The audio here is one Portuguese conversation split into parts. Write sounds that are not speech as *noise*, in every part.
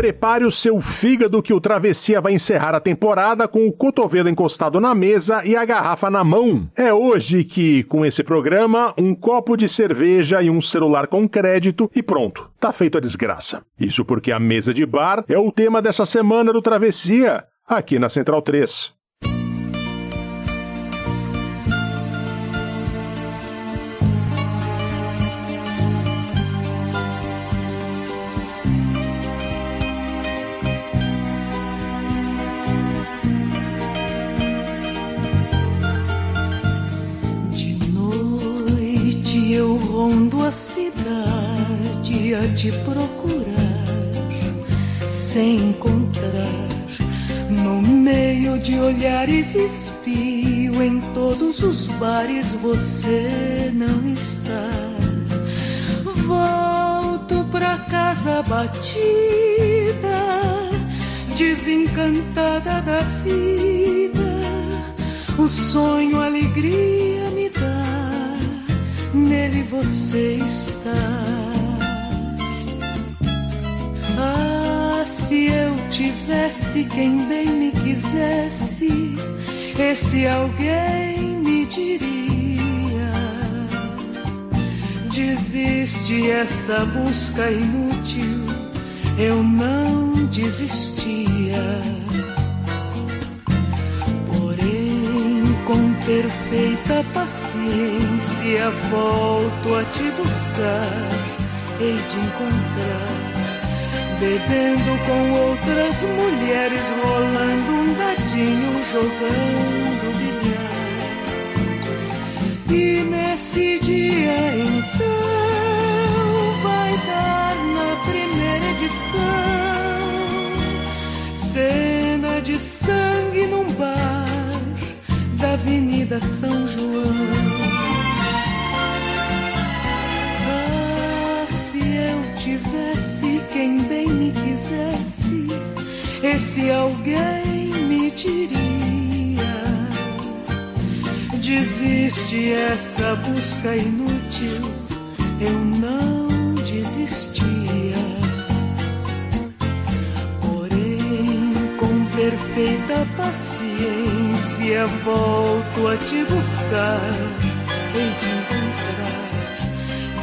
Prepare o seu fígado que o Travessia vai encerrar a temporada com o cotovelo encostado na mesa e a garrafa na mão. É hoje que, com esse programa, um copo de cerveja e um celular com crédito e pronto. Tá feito a desgraça. Isso porque a mesa de bar é o tema dessa semana do Travessia, aqui na Central 3. Rondo a cidade a te procurar, sem encontrar. No meio de olhares espio, em todos os bares você não está. Volto pra casa batida, desencantada da vida. O sonho, a alegria nele você está. Ah, se eu tivesse quem bem me quisesse, esse alguém me diria: desiste essa busca inútil, eu não desistia. Perfeita paciência volto a te buscar, hei de encontrar. Bebendo com outras mulheres, rolando um dadinho, jogando bilhar. E nesse dia então vai dar na primeira edição cena de sangue num bar da Avenida São João. Ah, se eu tivesse quem bem me quisesse, esse alguém me diria: desiste essa busca inútil, eu não desistia. Porém, com perfeita paciência, volto a te buscar, hei de encontrar.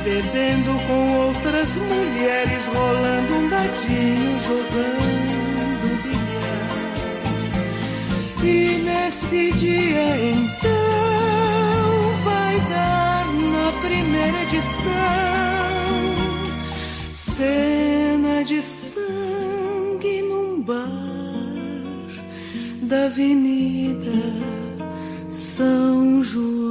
Bebendo com outras mulheres, rolando um dadinho, jogando bilhar. E nesse dia então vai dar na primeira edição cena de da Avenida São João.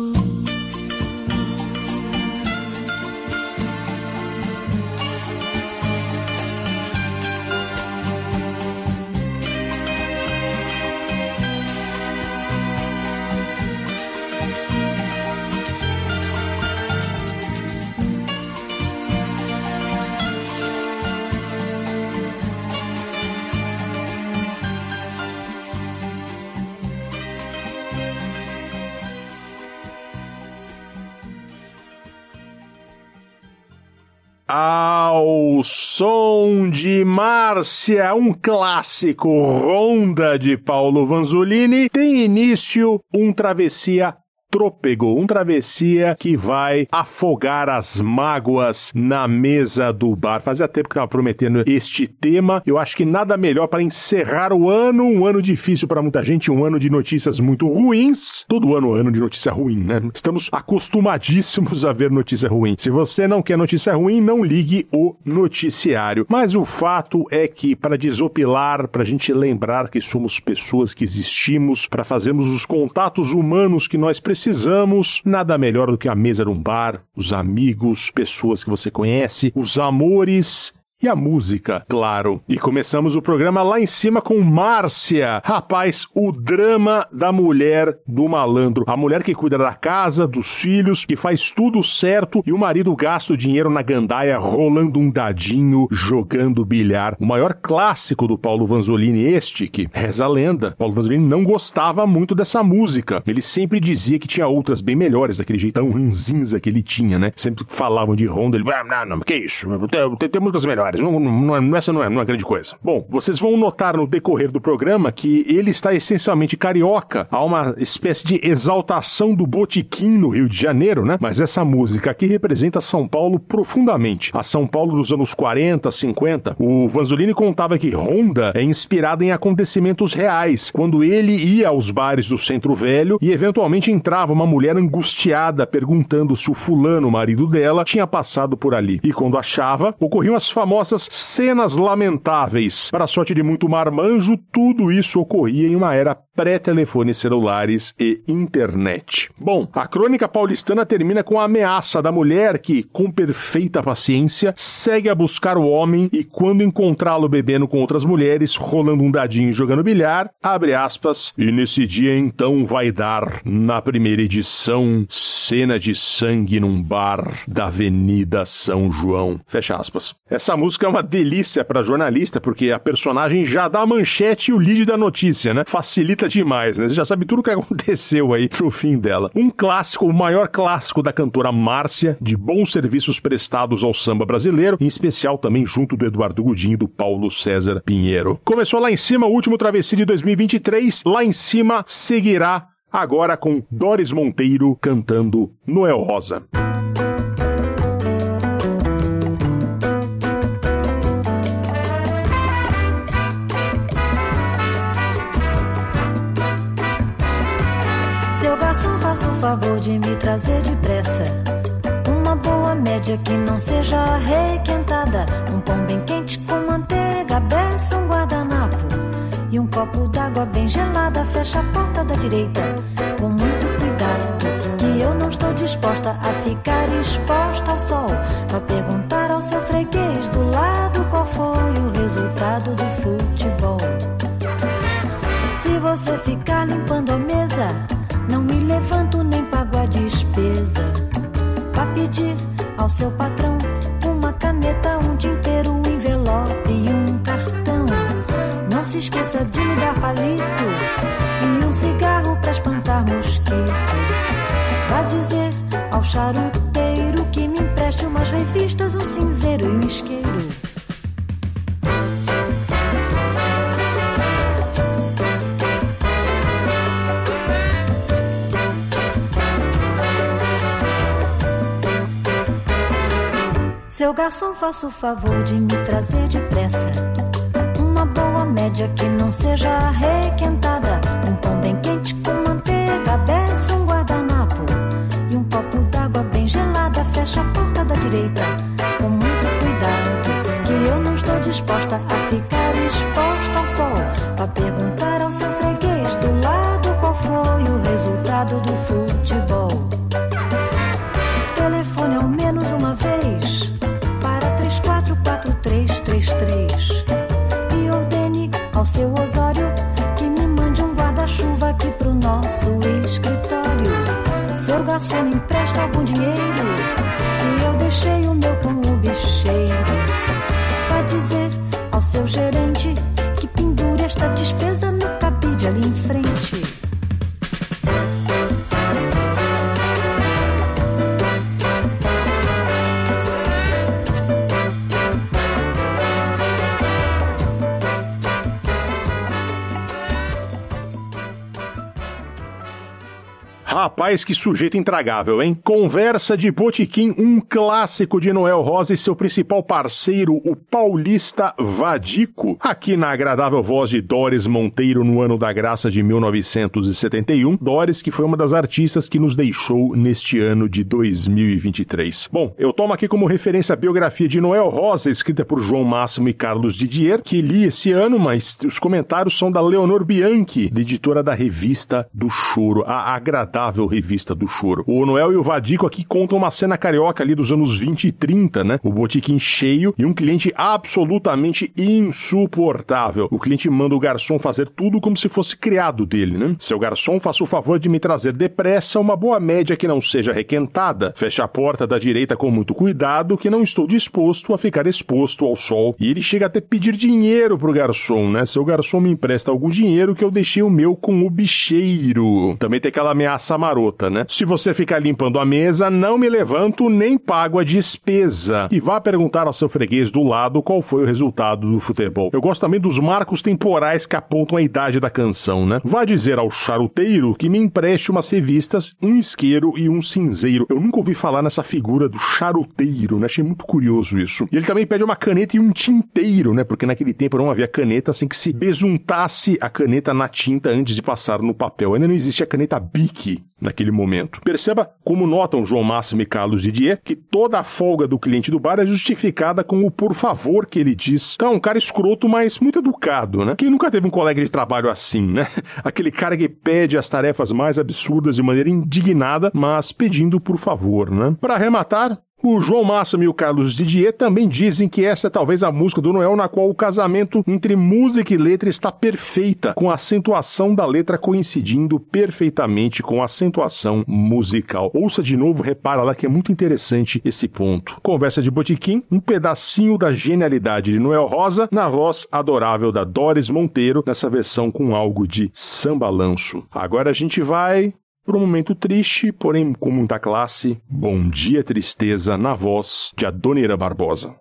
Ao som de Márcia, um clássico Ronda de Paulo Vanzolini, tem início um travessia trôpego, um travessia que vai afogar as mágoas na mesa do bar. Fazia tempo que estava prometendo este tema. Eu acho que nada melhor para encerrar o ano, um ano difícil para muita gente, um ano de notícias muito ruins. Todo ano ano de notícia ruim, né? Estamos acostumadíssimos a ver notícia ruim. Se você não quer notícia ruim, não ligue o noticiário. Mas o fato é que para desopilar, para a gente lembrar que somos pessoas que existimos, para fazermos os contatos humanos que nós precisamos precisamos, nada melhor do que a mesa de um bar, os amigos, pessoas que você conhece, os amores e a música, claro. E começamos o programa lá em cima com Márcia. Rapaz, o drama da mulher do malandro. A mulher que cuida da casa, dos filhos, que faz tudo certo e o marido gasta o dinheiro na gandaia rolando um dadinho, jogando bilhar. O maior clássico do Paulo Vanzolini este, que reza a lenda. Paulo Vanzolini não gostava muito dessa música. Ele sempre dizia que tinha outras bem melhores, daquele jeitão ranzinza que ele tinha, né? Sempre falavam de Honda, ele, ah, não, não, que isso? Tem, tem músicas melhores Não, não, não, essa não é, não é grande coisa. Bom, vocês vão notar no decorrer do programa que ele está essencialmente carioca. Há uma espécie de exaltação do botiquim no Rio de Janeiro, né? Mas essa música aqui representa São Paulo profundamente. A São Paulo dos anos 40, 50. O Vanzolini contava que Honda é inspirada em acontecimentos reais, quando ele ia aos bares do Centro Velho e eventualmente entrava uma mulher angustiada perguntando se o fulano, marido dela, tinha passado por ali. E quando achava, ocorriam as famosas famosas cenas lamentáveis. Para sorte de muito marmanjo, tudo isso ocorria em uma era pré-telefones celulares e internet. Bom, a crônica paulistana termina com a ameaça da mulher que, com perfeita paciência, segue a buscar o homem e, quando encontrá-lo bebendo com outras mulheres, rolando um dadinho e jogando bilhar, abre aspas, e nesse dia então vai dar, na primeira edição, cena de sangue num bar da Avenida São João. Fecha aspas. Essa música é uma delícia para jornalista, porque a personagem já dá a manchete e o lead da notícia, né? Facilita demais, né? Você já sabe tudo o que *laughs* aconteceu aí no fim dela. Um clássico, o maior clássico da cantora Márcia, de bons serviços prestados ao samba brasileiro, em especial também junto do Eduardo Godinho e do Paulo César Pinheiro. Começou lá em cima o último travessia de 2023, lá em cima seguirá agora com Doris Monteiro cantando Noel Rosa. favor de me trazer depressa uma boa média que não seja requentada. Um pão bem quente com manteiga, beça, um um copo d'água bem gelada. Fecha a porta da direita com muito cuidado. Que eu não estou disposta a ficar exposta ao sol. Pra perguntar ao seu freguês do lado qual foi o resultado do futebol. Se você ficar limpando a mesa não me levanto nem pago a despesa. Pra pedir ao seu patrão dar palito e um cigarro pra espantar mosquito. Vá dizer ao charuteiro que me empreste umas revistas, um cinzeiro e um isqueiro. Seu garçom, faça o favor de me trazer depressa uma boa média que não seja requentada. Um pão bem quente Rapaz, que sujeito intragável, hein? Conversa de Botiquim, um clássico de Noel Rosa e seu principal parceiro, o paulista Vadico, aqui na agradável voz de Doris Monteiro no ano da graça de 1971. Doris, que foi uma das artistas que nos deixou neste ano de 2023. Bom, eu tomo aqui como referência a biografia de Noel Rosa, escrita por João Máximo e Carlos Didier, que li esse ano, mas os comentários são da Leonor Bianchi, editora da revista do Choro, a agradável revista do choro. O Noel e o Vadico aqui contam uma cena carioca ali dos anos 20 e 30, né? O botiquim cheio e um cliente absolutamente insuportável. O cliente manda o garçom fazer tudo como se fosse criado dele, né? Seu garçom, faça o favor de me trazer depressa uma boa média que não seja requentada. Feche a porta da direita com muito cuidado, que não estou disposto a ficar exposto ao sol. E ele chega até pedir dinheiro pro garçom, né? Seu garçom me empresta algum dinheiro que eu deixei o meu com o bicheiro. Também tem aquela ameaça marota, né? Se você ficar limpando a mesa, não me levanto nem pago a despesa. E vá perguntar ao seu freguês do lado qual foi o resultado do futebol. Eu gosto também dos marcos temporais que apontam a idade da canção, né? Vá dizer ao charuteiro que me empreste umas revistas, um isqueiro e um cinzeiro. Eu nunca ouvi falar nessa figura do charuteiro, né? Achei muito curioso isso. E ele também pede uma caneta e um tinteiro, né? Porque naquele tempo não havia caneta sem que se besuntasse a caneta na tinta antes de passar no papel. Ainda não existia a caneta Bic naquele momento. Perceba como notam João Máximo e Carlos Didier que toda a folga do cliente do bar é justificada com o por favor que ele diz. Então, é um cara escroto, mas muito educado, né? Quem nunca teve um colega de trabalho assim, né? *laughs* Aquele cara que pede as tarefas mais absurdas de maneira indignada, mas pedindo por favor, né? Para arrematar, o João Máximo e o Carlos Didier também dizem que essa é talvez a música do Noel na qual o casamento entre música e letra está perfeita, com a acentuação da letra coincidindo perfeitamente com a acentuação musical. Ouça de novo, repara lá que é muito interessante esse ponto. Conversa de Botiquim, um pedacinho da genialidade de Noel Rosa na voz adorável da Doris Monteiro, nessa versão com algo de sambalanço. Agora a gente vai por um momento triste, porém com muita classe, Bom Dia Tristeza na voz de Adonira Barbosa.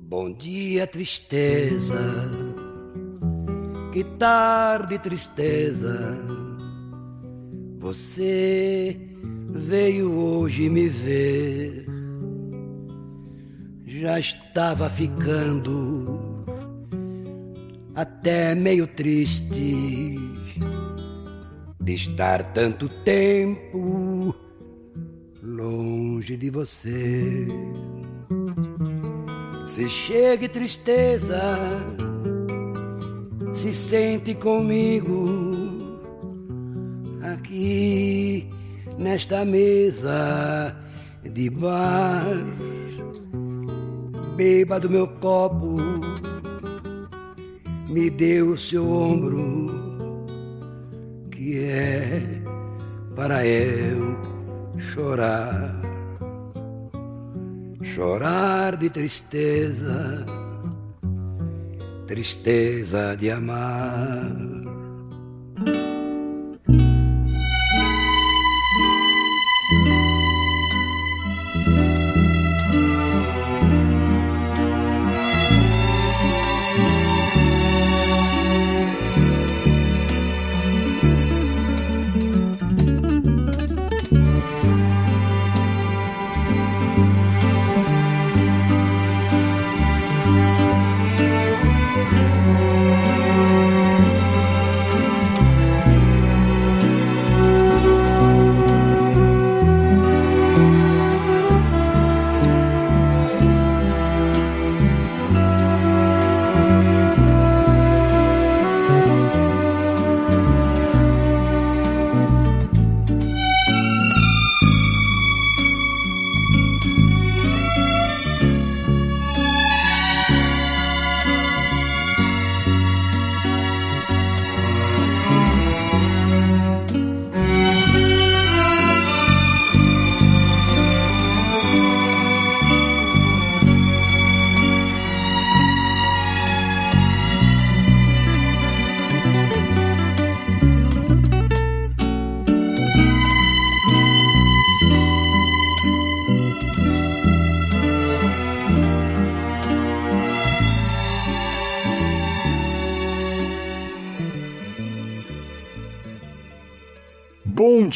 Bom dia, tristeza. Que tarde, tristeza. Você veio hoje me ver já estava ficando até meio triste de estar tanto tempo longe de você. Se chega tristeza, se sente comigo aqui nesta mesa de bar beba do meu copo, me deu o seu ombro, que é para eu chorar, chorar de tristeza, tristeza de amar.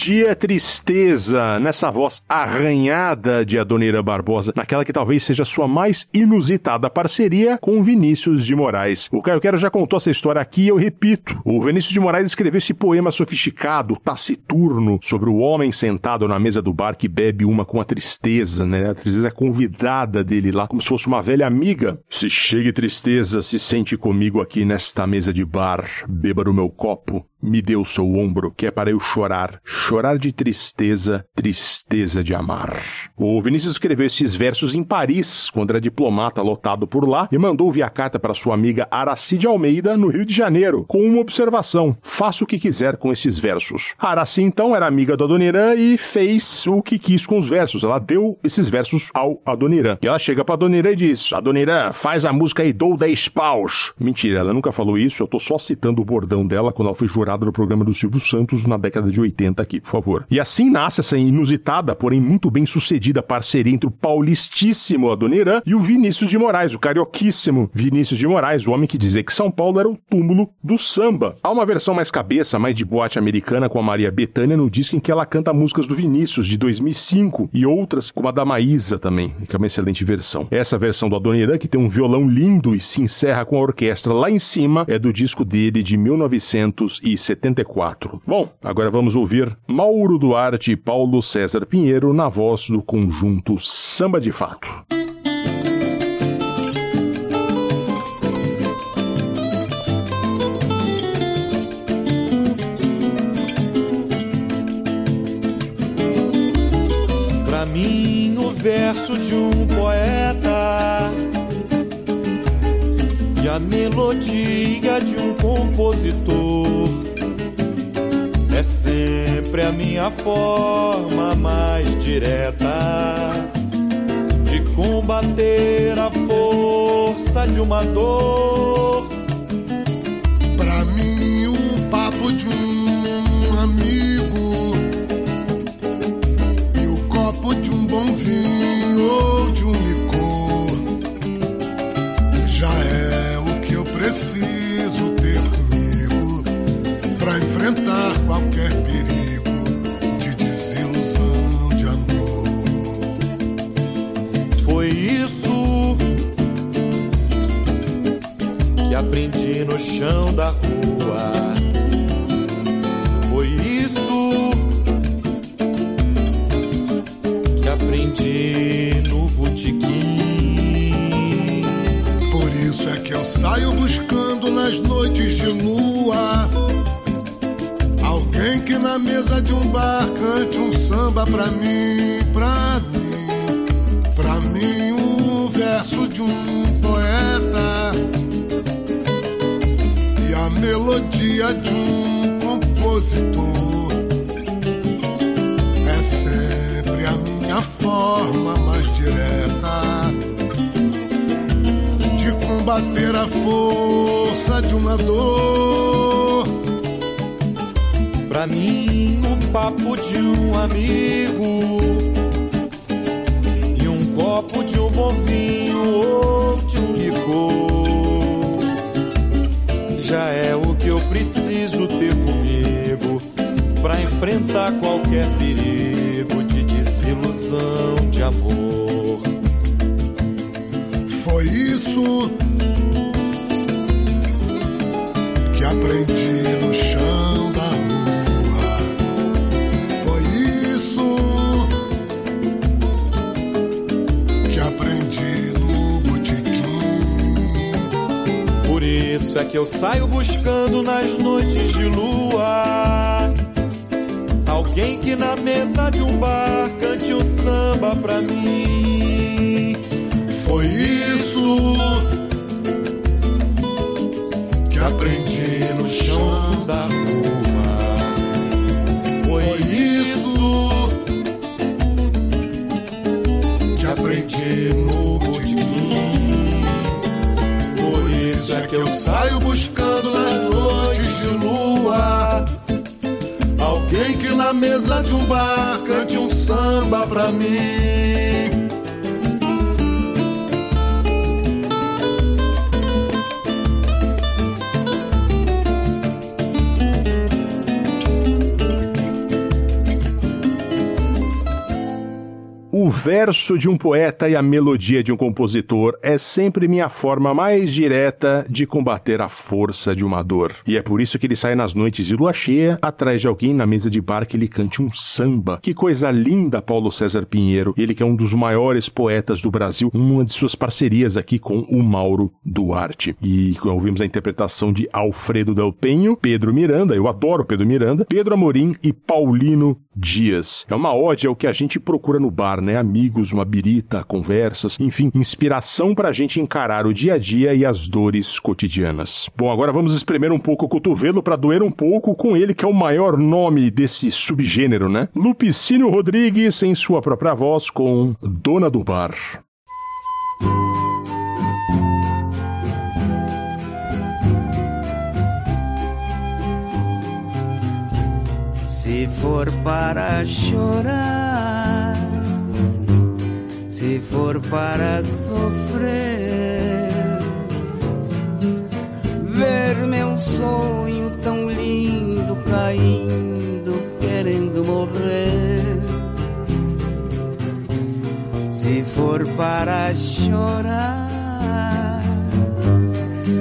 Dia, tristeza, nessa voz arranhada de Adoniran Barbosa, naquela que talvez seja sua mais inusitada parceria com Vinícius de Moraes. O Caio Quero já contou essa história aqui e eu repito. O Vinícius de Moraes escreveu esse poema sofisticado, taciturno, sobre o homem sentado na mesa do bar que bebe uma com a tristeza, né? A tristeza é convidada dele lá, como se fosse uma velha amiga. Se chegue tristeza, se sente comigo aqui nesta mesa de bar, beba o meu copo, me o seu ombro, que é para eu chorar, chorar de tristeza, tristeza de amar. O Vinícius escreveu esses versos em Paris, quando era diplomata lotado por lá, e mandou via carta para sua amiga Aracide Almeida, no Rio de Janeiro, com uma observação: faça o que quiser com esses versos. Araci, então, era amiga do Adoniran e fez o que quis com os versos. Ela deu esses versos ao Adoniran. E ela chega para Adoniran e diz: Adoniran, faz a música aí, dou 10 paus. Mentira, ela nunca falou isso, eu tô só citando o bordão dela quando ela foi jurada no programa do Silvio Santos na década de 80 aqui, por favor. E assim nasce essa inusitada, porém muito bem sucedida parceria entre o paulistíssimo Adoniran e o Vinícius de Moraes, o carioquíssimo Vinícius de Moraes, o homem que dizia que São Paulo era o túmulo do samba. Há uma versão mais cabeça, mais de boate americana com a Maria Bethânia no disco em que ela canta músicas do Vinícius de 2005 e outras como a da Maísa também, que é uma excelente versão. Essa versão do Adoniran, que tem um violão lindo e se encerra com a orquestra lá em cima, é do disco dele de 1974. Bom, agora vamos ouvir Mauro Duarte e Paulo César Pinheiro na voz do conjunto Samba de Fato. Pra mim, o verso de um poeta a melodia de um compositor é sempre a minha forma mais direta de combater a força de uma dor. Pra mim, o papo de um amigo e o copo de um bom vinho qualquer perigo de desilusão de amor. Foi isso que aprendi no chão da rua. Mesa de um bar cante um samba pra mim, pra mim, pra mim um verso de um poeta e a melodia de um compositor. É sempre a minha forma mais direta de combater a força de uma dor. Pra mim, o papo de um amigo e um copo de um bom vinho ou de um licor já é o que eu preciso ter comigo pra enfrentar qualquer perigo de desilusão de amor. Foi isso eu saio buscando nas noites de lua alguém que na mesa de um bar cante um samba pra mim. Foi isso que aprendi no chão da rua. Foi isso que aprendi no botequim. Por isso é que eu mesa de um bar cante um samba pra mim. Verso de um poeta e a melodia de um compositor é sempre minha forma mais direta de combater a força de uma dor. E é por isso que ele sai nas noites de lua cheia, atrás de alguém na mesa de bar que ele cante um samba. Que coisa linda, Paulo César Pinheiro. Ele que é um dos maiores poetas do Brasil, uma de suas parcerias aqui com o Mauro Duarte. E ouvimos a interpretação de Alfredo Del Penho, Pedro Miranda, eu adoro Pedro Miranda, Pedro Amorim e Paulino Dias. É uma ode ao que a gente procura no bar, né? Amigos, uma birita, conversas, enfim, inspiração pra gente encarar o dia a dia e as dores cotidianas. Bom, agora vamos espremer um pouco o cotovelo para doer um pouco com ele que é o maior nome desse subgênero, né? Lupicínio Rodrigues em sua própria voz com Dona do Bar. Se for para chorar, se for para sofrer, ver meu sonho tão lindo caindo, querendo morrer. Se for para chorar,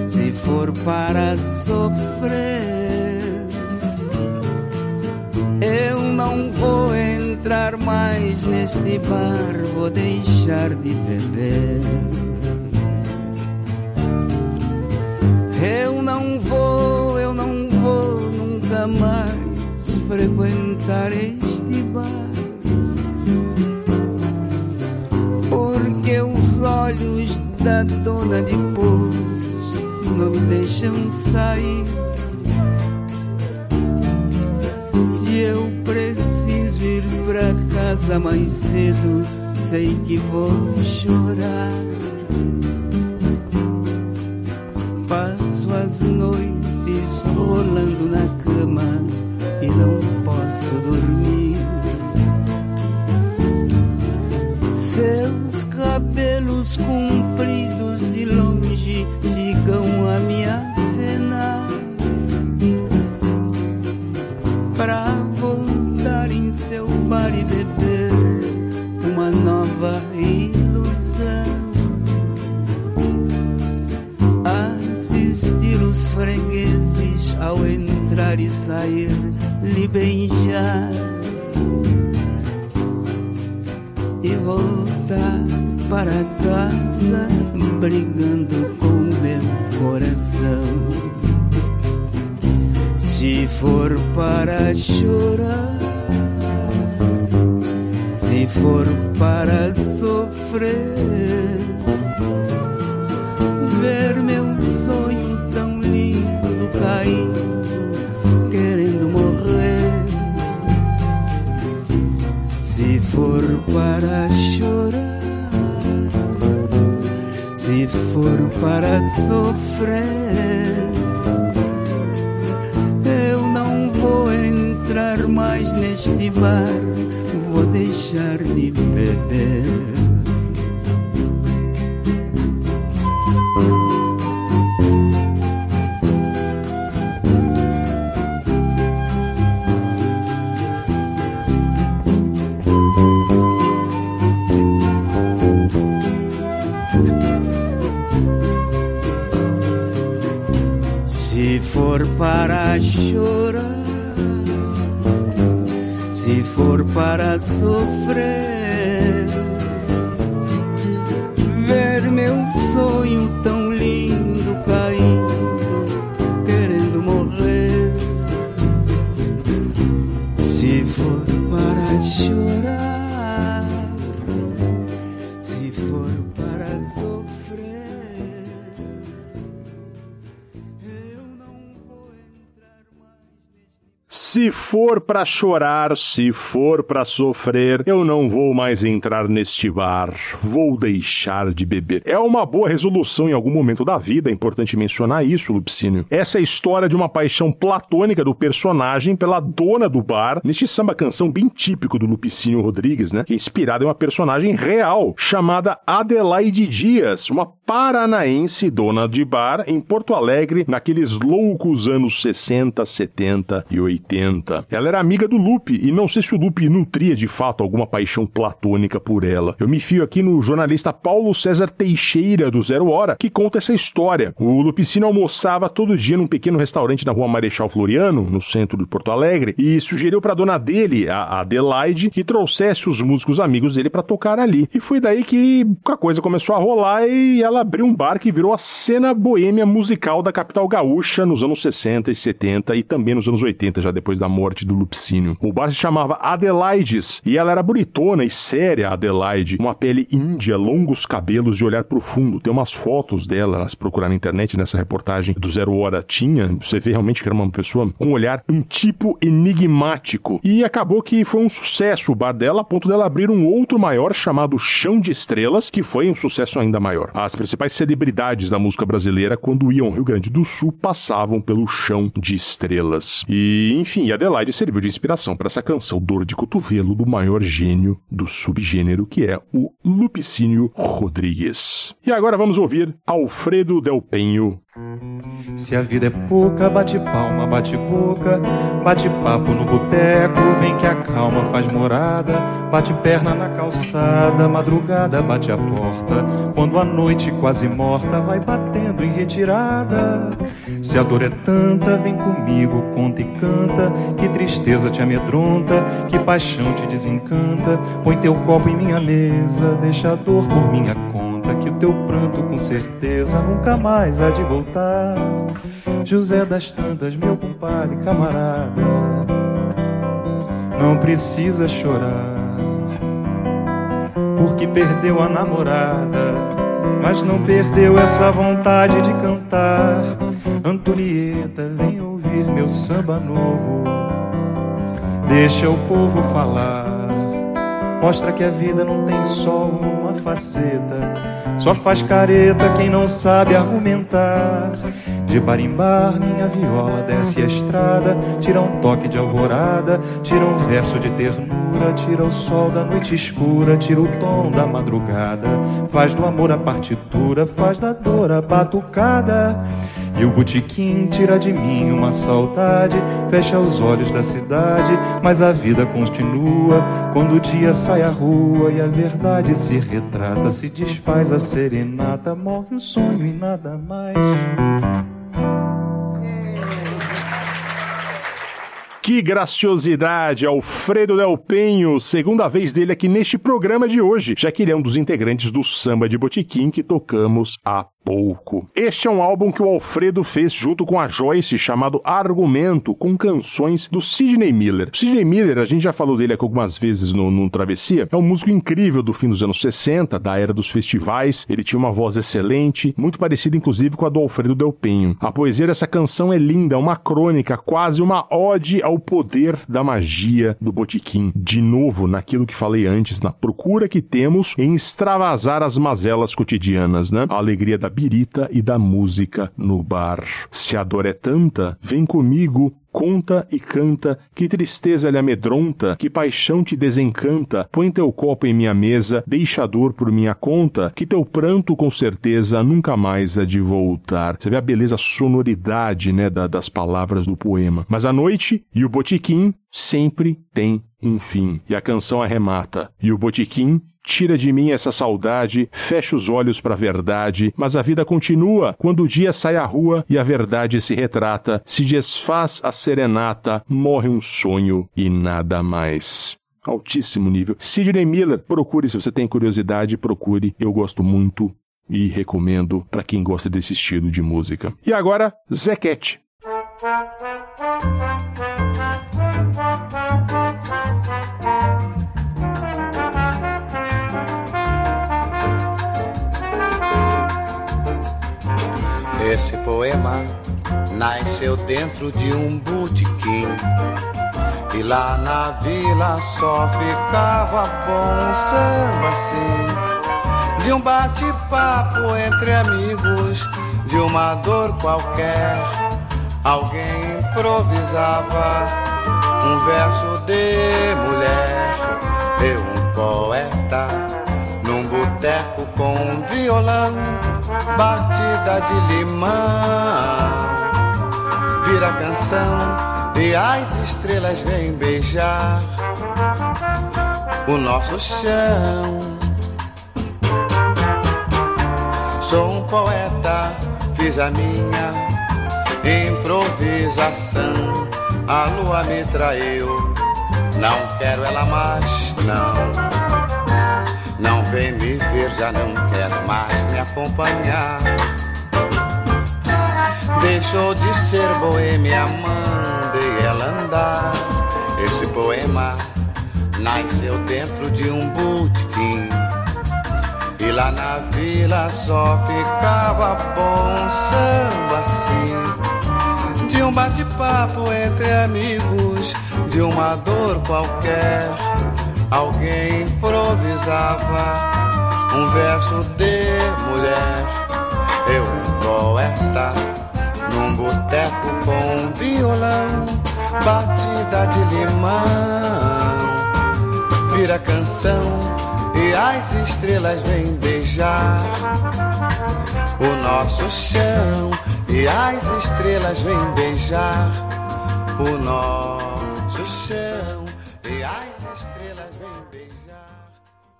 se for para sofrer não vou entrar mais neste bar, vou deixar de beber. Eu não vou, eu não vou nunca mais frequentar este bar. Porque os olhos da dona depois não me deixam sair. Se eu preciso casa mais cedo, sei que vou chorar. Passo as noites rolando na cama e não posso dormir. Seus cabelos compridos fregueses ao entrar e sair, lhe beijar e voltar para casa brigando com meu coração. Se for para chorar, se for para sofrer, for para chorar, se for para sofrer. Eu não vou entrar mais neste bar, vou deixar de beber. Para sofrer, ver meu sonho tão lindo caindo, querendo morrer. Se for para chorar, se for para sofrer. Se for pra chorar, se for pra sofrer, eu não vou mais entrar neste bar. Vou deixar de beber. É uma boa resolução em algum momento da vida, é importante mencionar isso, Lupicínio. Essa é a história de uma paixão platônica do personagem pela dona do bar, neste samba canção bem típico do Lupicínio Rodrigues, né? Que é inspirado em uma personagem real chamada Adelaide Dias, uma paranaense, dona de bar, em Porto Alegre, naqueles loucos anos 60, 70 e 80. Ela era amiga do Lupe, e não sei se o Lupe nutria de fato alguma paixão platônica por ela. Eu me fio aqui no jornalista Paulo César Teixeira, do Zero Hora, que conta essa história. O Lupicino almoçava todo dia num pequeno restaurante na rua Marechal Floriano, no centro de Porto Alegre, e sugeriu para dona dele, a Adelaide, que trouxesse os músicos amigos dele para tocar ali. E foi daí que a coisa começou a rolar e ela abriu um bar que virou a cena boêmia musical da capital gaúcha nos anos 60 e 70 e também nos anos 80, já depois da morte do Lupicínio. O bar se chamava Adelaides e ela era bonitona e séria, Adelaide, uma pele índia, longos cabelos de olhar profundo. Tem umas fotos dela, elas procuraram na internet nessa reportagem do Zero Hora tinha, você vê realmente que era uma pessoa com um olhar um tipo enigmático. E acabou que foi um sucesso o bar dela, a ponto dela abrir um outro maior chamado Chão de Estrelas, que foi um sucesso ainda maior. As principais celebridades da música brasileira, quando iam ao Rio Grande do Sul, passavam pelo Chão de Estrelas. E, enfim, Adelaide serviu de inspiração para essa canção Dor de Cotovelo do maior gênio do subgênero, que é o Lupicínio Rodrigues. E agora vamos ouvir Alfredo Del Penho se a vida é pouca, bate palma, bate boca, bate papo no boteco, vem que a calma faz morada, bate perna na calçada, madrugada bate a porta, quando a noite quase morta vai batendo em retirada. Se a dor é tanta, vem comigo, conta e canta, que tristeza te amedronta, que paixão te desencanta, põe teu copo em minha mesa, deixa a dor por minha conta que o teu pranto com certeza nunca mais há de voltar. José das Tantas, meu compadre, camarada, não precisa chorar, porque perdeu a namorada, mas não perdeu essa vontade de cantar. Antonieta, vem ouvir meu samba novo, deixa o povo falar. Mostra que a vida não tem só uma faceta só faz careta quem não sabe argumentar. De barimbar, minha viola desce a estrada, tira um toque de alvorada, tira um verso de ternura, tira o sol da noite escura, tira o tom da madrugada, faz do amor a partitura, faz da dor a batucada. E o botequim tira de mim uma saudade, fecha os olhos da cidade, mas a vida continua quando o dia sai à rua e a verdade se retrata, se desfaz a serenata, morre o sonho e nada mais. Que graciosidade, Alfredo Del Penho, segunda vez dele aqui neste programa de hoje, já que ele é um dos integrantes do Samba de Botequim que tocamos há pouco. Este é um álbum que o Alfredo fez junto com a Joyce, chamado Argumento, com canções do Sidney Miller. O Sidney Miller, a gente já falou dele aqui algumas vezes no, no Travessia, é um músico incrível do fim dos anos 60, da era dos festivais. Ele tinha uma voz excelente, muito parecida inclusive com a do Alfredo Del Penho. A poesia dessa canção é linda, é uma crônica, quase uma ode ao poder da magia do botiquim. De novo, naquilo que falei antes, na procura que temos em extravasar as mazelas cotidianas, né? A alegria da birita e da música no bar. Se a dor é tanta, vem comigo, conta e canta, que tristeza lhe amedronta, que paixão te desencanta, põe teu copo em minha mesa, deixa a dor por minha conta, que teu pranto com certeza nunca mais há de voltar. Você vê a beleza, a sonoridade, né, da, das palavras do poema. Mas a noite e o botiquim sempre tem um fim. E a canção arremata. E o botiquim Tira de mim essa saudade, fecha os olhos para a verdade, mas a vida continua quando o dia sai à rua e a verdade se retrata, se desfaz a serenata, morre um sonho e nada mais altíssimo nível. Sidney Miller, procure se você tem curiosidade, procure. Eu gosto muito e recomendo para quem gosta desse estilo de música. E agora, Zequete. Esse poema nasceu dentro de um botequim. E lá na vila só ficava bom samba assim. De um bate-papo entre amigos, de uma dor qualquer. Alguém improvisava um verso de mulher. Eu, um poeta, num boteco com violão batida de limão. Vira canção e as estrelas vêm beijar o nosso chão. Sou um poeta, fiz a minha improvisação. A lua me traiu, não quero ela mais, não. Não vem me ver, já não quer mais me acompanhar. Deixou de ser boêmia, mandei ela andar. Esse poema nasceu dentro de um botequim. E lá na vila só ficava bom samba assim. De um bate-papo entre amigos, de uma dor qualquer. Alguém improvisava um verso de mulher. Eu, um poeta, num boteco com um violão, batida de limão, vira canção e as estrelas vêm beijar. O nosso chão e as estrelas vêm beijar. O nosso chão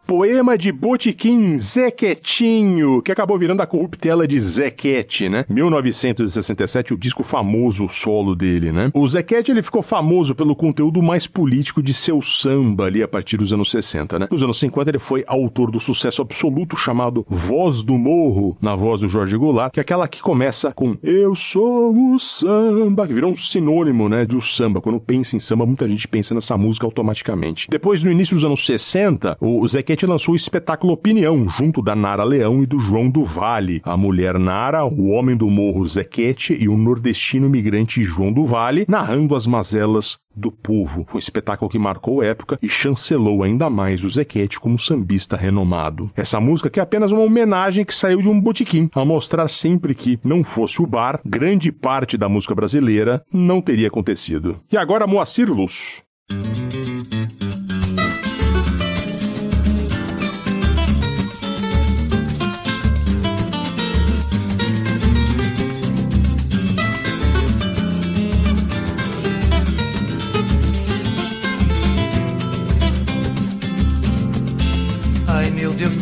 Poema de Botiquim Zequetinho, que acabou virando a corruptela de Zequete, né? 1967, o disco famoso solo dele, né? O Zequete, ele ficou famoso pelo conteúdo mais político de seu samba ali a partir dos anos 60, né? Nos anos 50 ele foi autor do sucesso absoluto chamado Voz do Morro, na voz do Jorge Goulart, que é aquela que começa com Eu sou o samba, que virou um sinônimo, né, do samba. Quando pensa em samba, muita gente pensa nessa música automaticamente. Depois, no início dos anos 60, o Zequete lançou o espetáculo Opinião, junto da Nara Leão e do João do Vale. A mulher Nara, o homem do morro Zequete e o nordestino migrante João do Vale, narrando as mazelas do povo. Um espetáculo que marcou época e chancelou ainda mais o Zequete como sambista renomado. Essa música que é apenas uma homenagem que saiu de um botequim, a mostrar sempre que, não fosse o bar, grande parte da música brasileira não teria acontecido. E agora Moacir Luz.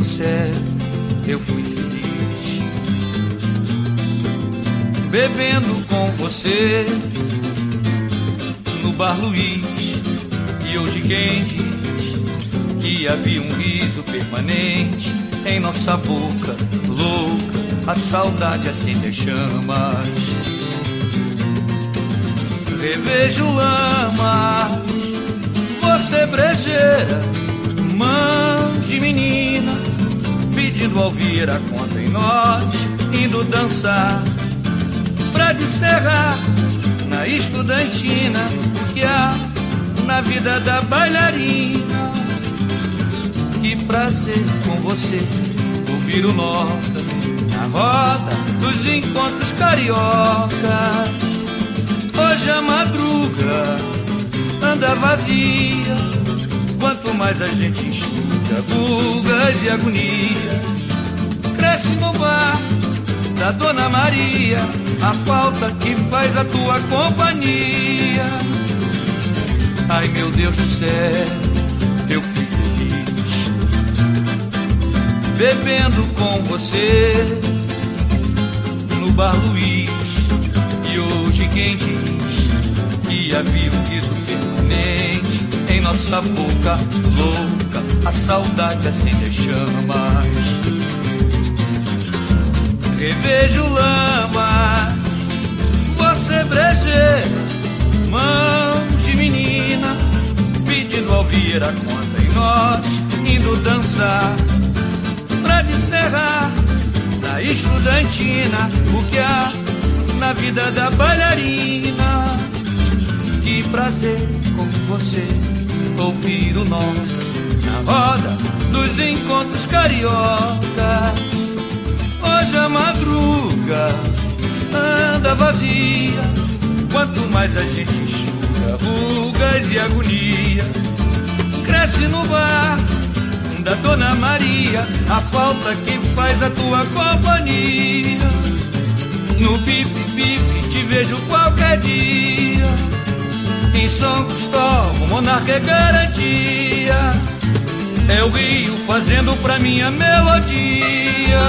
Céu, eu fui feliz bebendo com você no bar Luiz. E hoje quem diz que havia um riso permanente em nossa boca louca, a saudade acende as chamas. Revejo lamas, você brejeira mãos de menina, pedindo ao vir a conta em nós, indo dançar pra descerrar na estudantina que há na vida da bailarina. Que prazer com você ouvir o nota na roda dos encontros cariocas. Hoje a madruga anda vazia Quanto mais a gente escuta bugas e agonia, cresce no bar da Dona Maria a falta que faz a tua companhia. Ai meu Deus do céu, eu fui feliz bebendo com você no bar Luiz. E hoje quem diz que havia um riso permanente nossa boca louca, a saudade acende as chamas. Revejo lama, você brejeira, mãos de menina, pedindo ao vir a conta em nós, indo dançar, pra descerrar da estudantina, o que há na vida da bailarina. Que prazer com você ouvir o nome na roda dos encontros carioca. Hoje a madruga anda vazia, quanto mais a gente enxuga rugas e agonia. Cresce no bar da Dona Maria, a falta que faz a tua companhia. No pipe-pipe te vejo qualquer dia. Em São Cristóvão, monarca é garantia. É o rio fazendo pra minha melodia.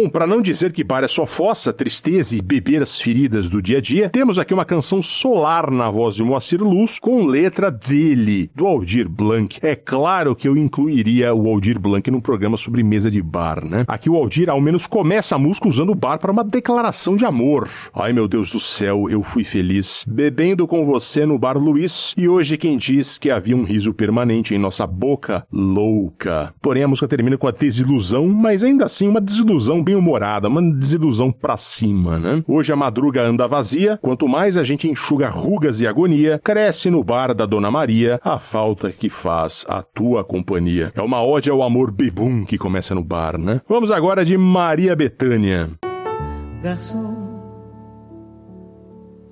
Bom, para não dizer que bar é só fossa, tristeza e beber as feridas do dia a dia, temos aqui uma canção solar na voz de Moacir Luz com letra dele, do Aldir Blanc. É claro que eu incluiria o Aldir Blanc num programa sobre mesa de bar, né? Aqui o Aldir ao menos começa a música usando o bar para uma declaração de amor. Ai meu Deus do céu, eu fui feliz bebendo com você no bar Luiz e hoje quem diz que havia um riso permanente em nossa boca louca. Porém a música termina com a desilusão, mas ainda assim uma desilusão bem humorada, uma desilusão pra cima, né? Hoje a madruga anda vazia, quanto mais a gente enxuga rugas e agonia, cresce no bar da Dona Maria a falta que faz a tua companhia. É uma ode ao amor bebum que começa no bar, né? Vamos agora de Maria Betânia. Garçom,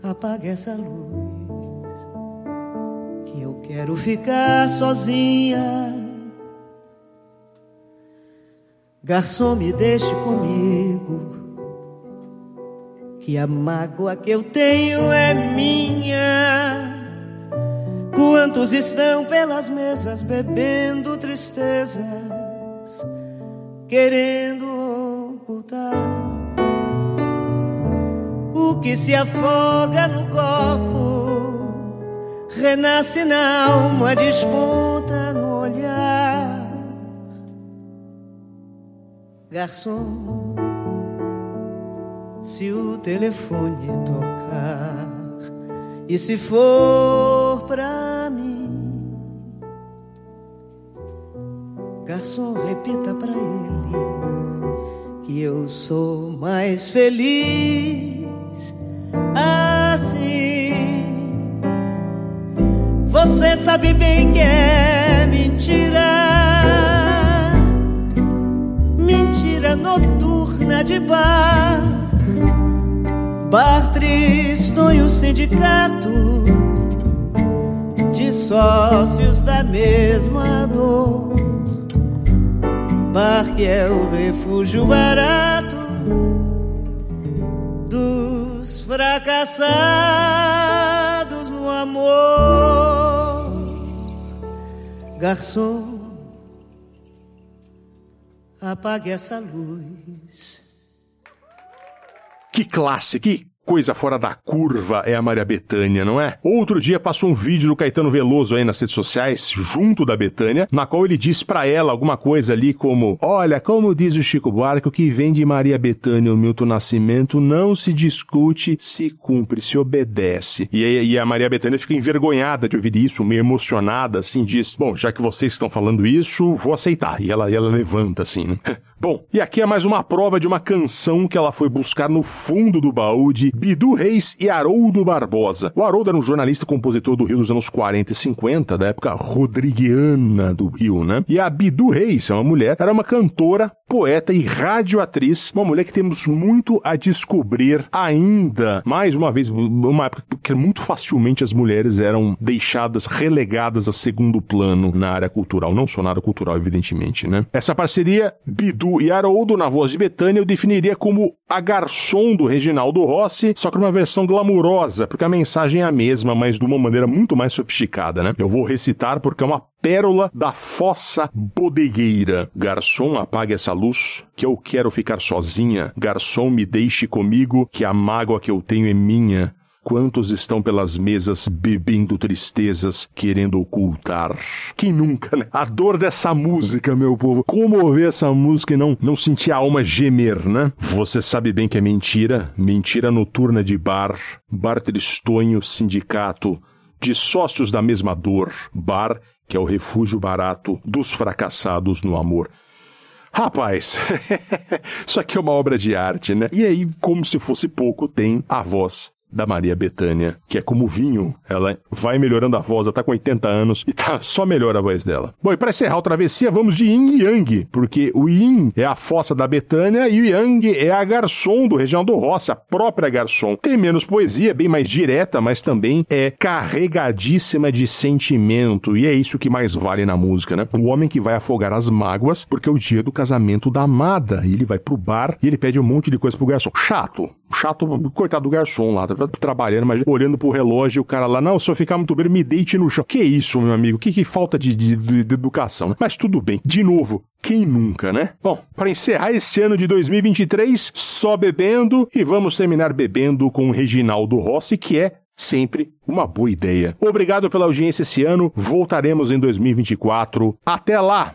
apague essa luz, que eu quero ficar sozinha Garçom, me deixe comigo, que a mágoa que eu tenho é minha. Quantos estão pelas mesas bebendo tristezas, querendo ocultar o que se afoga no copo, renasce na alma, desponta Garçom, se o telefone tocar e se for pra mim, garçom, repita pra ele que eu sou mais feliz assim. Você sabe bem que é mentira de bar, bar tristonho sindicato de sócios da mesma dor, bar que é o refúgio barato dos fracassados no amor, garçom apague essa luz. Que classe, que coisa fora da curva é a Maria Bethânia, não é? Outro dia passou um vídeo do Caetano Veloso aí nas redes sociais, junto da Bethânia, na qual ele diz para ela alguma coisa ali como: Olha, como diz o Chico Buarque, o que vem de Maria Bethânia ou Milton Nascimento não se discute, se cumpre, se obedece. E, e a Maria Bethânia fica envergonhada de ouvir isso, meio emocionada, assim, diz: Bom, já que vocês estão falando isso, vou aceitar. E ela, ela levanta assim, né? *laughs* Bom, e aqui é mais uma prova de uma canção que ela foi buscar no fundo do baú de Bidu Reis e Haroldo Barbosa. O Haroldo era um jornalista e compositor do Rio dos anos 40 e 50, da época rodriguiana do Rio, né? E a Bidu Reis, é uma mulher, era uma cantora, poeta e radioatriz, uma mulher que temos muito a descobrir ainda. Mais uma vez, uma época que muito facilmente as mulheres eram deixadas, relegadas a segundo plano na área cultural, não só na área cultural, evidentemente, né? Essa parceria, Bidu e Haroldo, na voz de Betânia, eu definiria como a garçom do Reginaldo Rossi, só que numa versão glamurosa, porque a mensagem é a mesma, mas de uma maneira muito mais sofisticada, né? Eu vou recitar porque é uma pérola da fossa bodegueira. Garçom, apague essa luz, que eu quero ficar sozinha. Garçom, me deixe comigo, que a mágoa que eu tenho é minha. Quantos estão pelas mesas bebendo tristezas, querendo ocultar? Quem nunca, né? A dor dessa música, meu povo. Como ouvir essa música e não, não sentir a alma gemer, né? Você sabe bem que é mentira. Mentira noturna de bar. Bar tristonho, sindicato. De sócios da mesma dor. Bar, que é o refúgio barato dos fracassados no amor. Rapaz, *laughs* isso aqui é uma obra de arte, né? E aí, como se fosse pouco, tem a voz da Maria Bethânia, que é como vinho, ela vai melhorando a voz, ela tá com 80 anos e tá só melhora a voz dela. Bom, e para encerrar o travessia, vamos de Yin e Yang, porque o Yin é a fossa da Betânia e o Yang é a garçom do Reginaldo Rossi, a própria garçom. Tem menos poesia, bem mais direta, mas também é carregadíssima de sentimento, e é isso que mais vale na música, né? O homem que vai afogar as mágoas porque é o dia do casamento da amada, e ele vai pro bar e ele pede um monte de coisa pro garçom. Chato, chato, coitado do garçom lá, trabalhando, mas olhando pro relógio, o cara lá, não, se eu ficar muito bem, me deite no chão. Que isso, meu amigo? Que, que falta de, de, de, educação, né? Mas tudo bem. De novo, quem nunca, né? Bom, para encerrar esse ano de 2023, só bebendo e vamos terminar bebendo com o Reginaldo Rossi, que é sempre uma boa ideia. Obrigado pela audiência esse ano. Voltaremos em 2024. Até lá!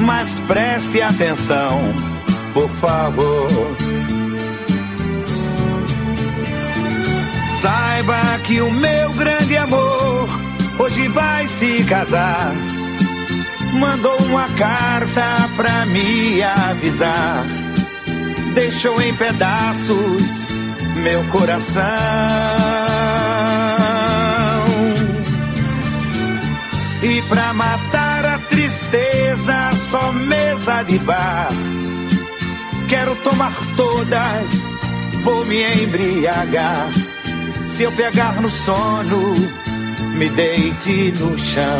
mas preste atenção, por favor. Saiba que o meu grande amor hoje vai se casar. Mandou uma carta pra me avisar. Deixou em pedaços meu coração. E pra matar a tristeza, só mesa de bar. Quero tomar todas, vou me embriagar. Se eu pegar no sono, me deite no chão.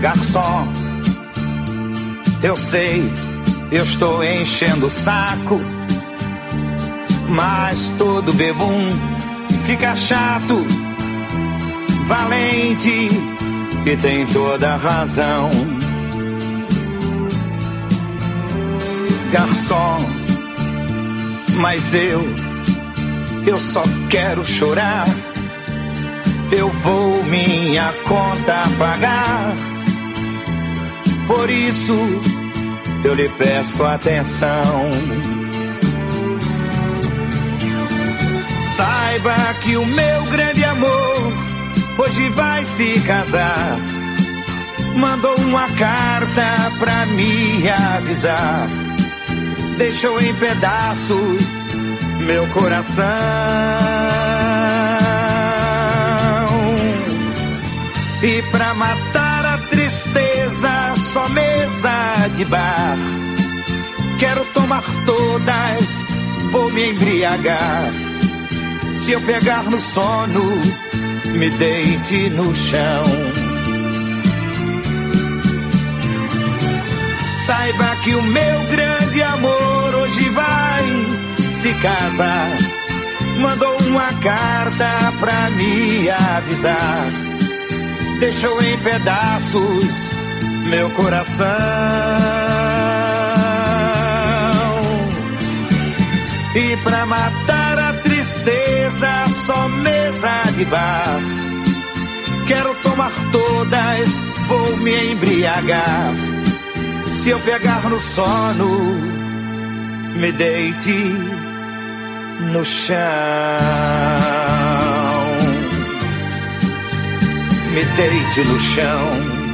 Garçom, eu sei, eu estou enchendo o saco, mas todo bebum fica chato valente e tem toda razão. Garçom, mas eu, eu só quero chorar. Eu vou minha conta pagar. Por isso eu lhe peço atenção. Saiba que o meu grande amor hoje vai se casar. Mandou uma carta pra me avisar. Deixou em pedaços meu coração. E pra matar a tristeza, só mesa de bar. Quero tomar todas, vou me embriagar. Se eu pegar no sono, me deite no chão. Saiba que o meu grande amor hoje vai se casar. Mandou uma carta pra me avisar. Deixou em pedaços meu coração. E pra matar a tristeza, só mesa de bar. Quero tomar todas, vou me embriagar. Se eu pegar no sono, me deite no chão. Me deite no chão.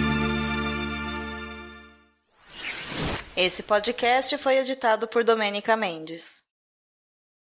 Esse podcast foi editado por Domênica Mendes.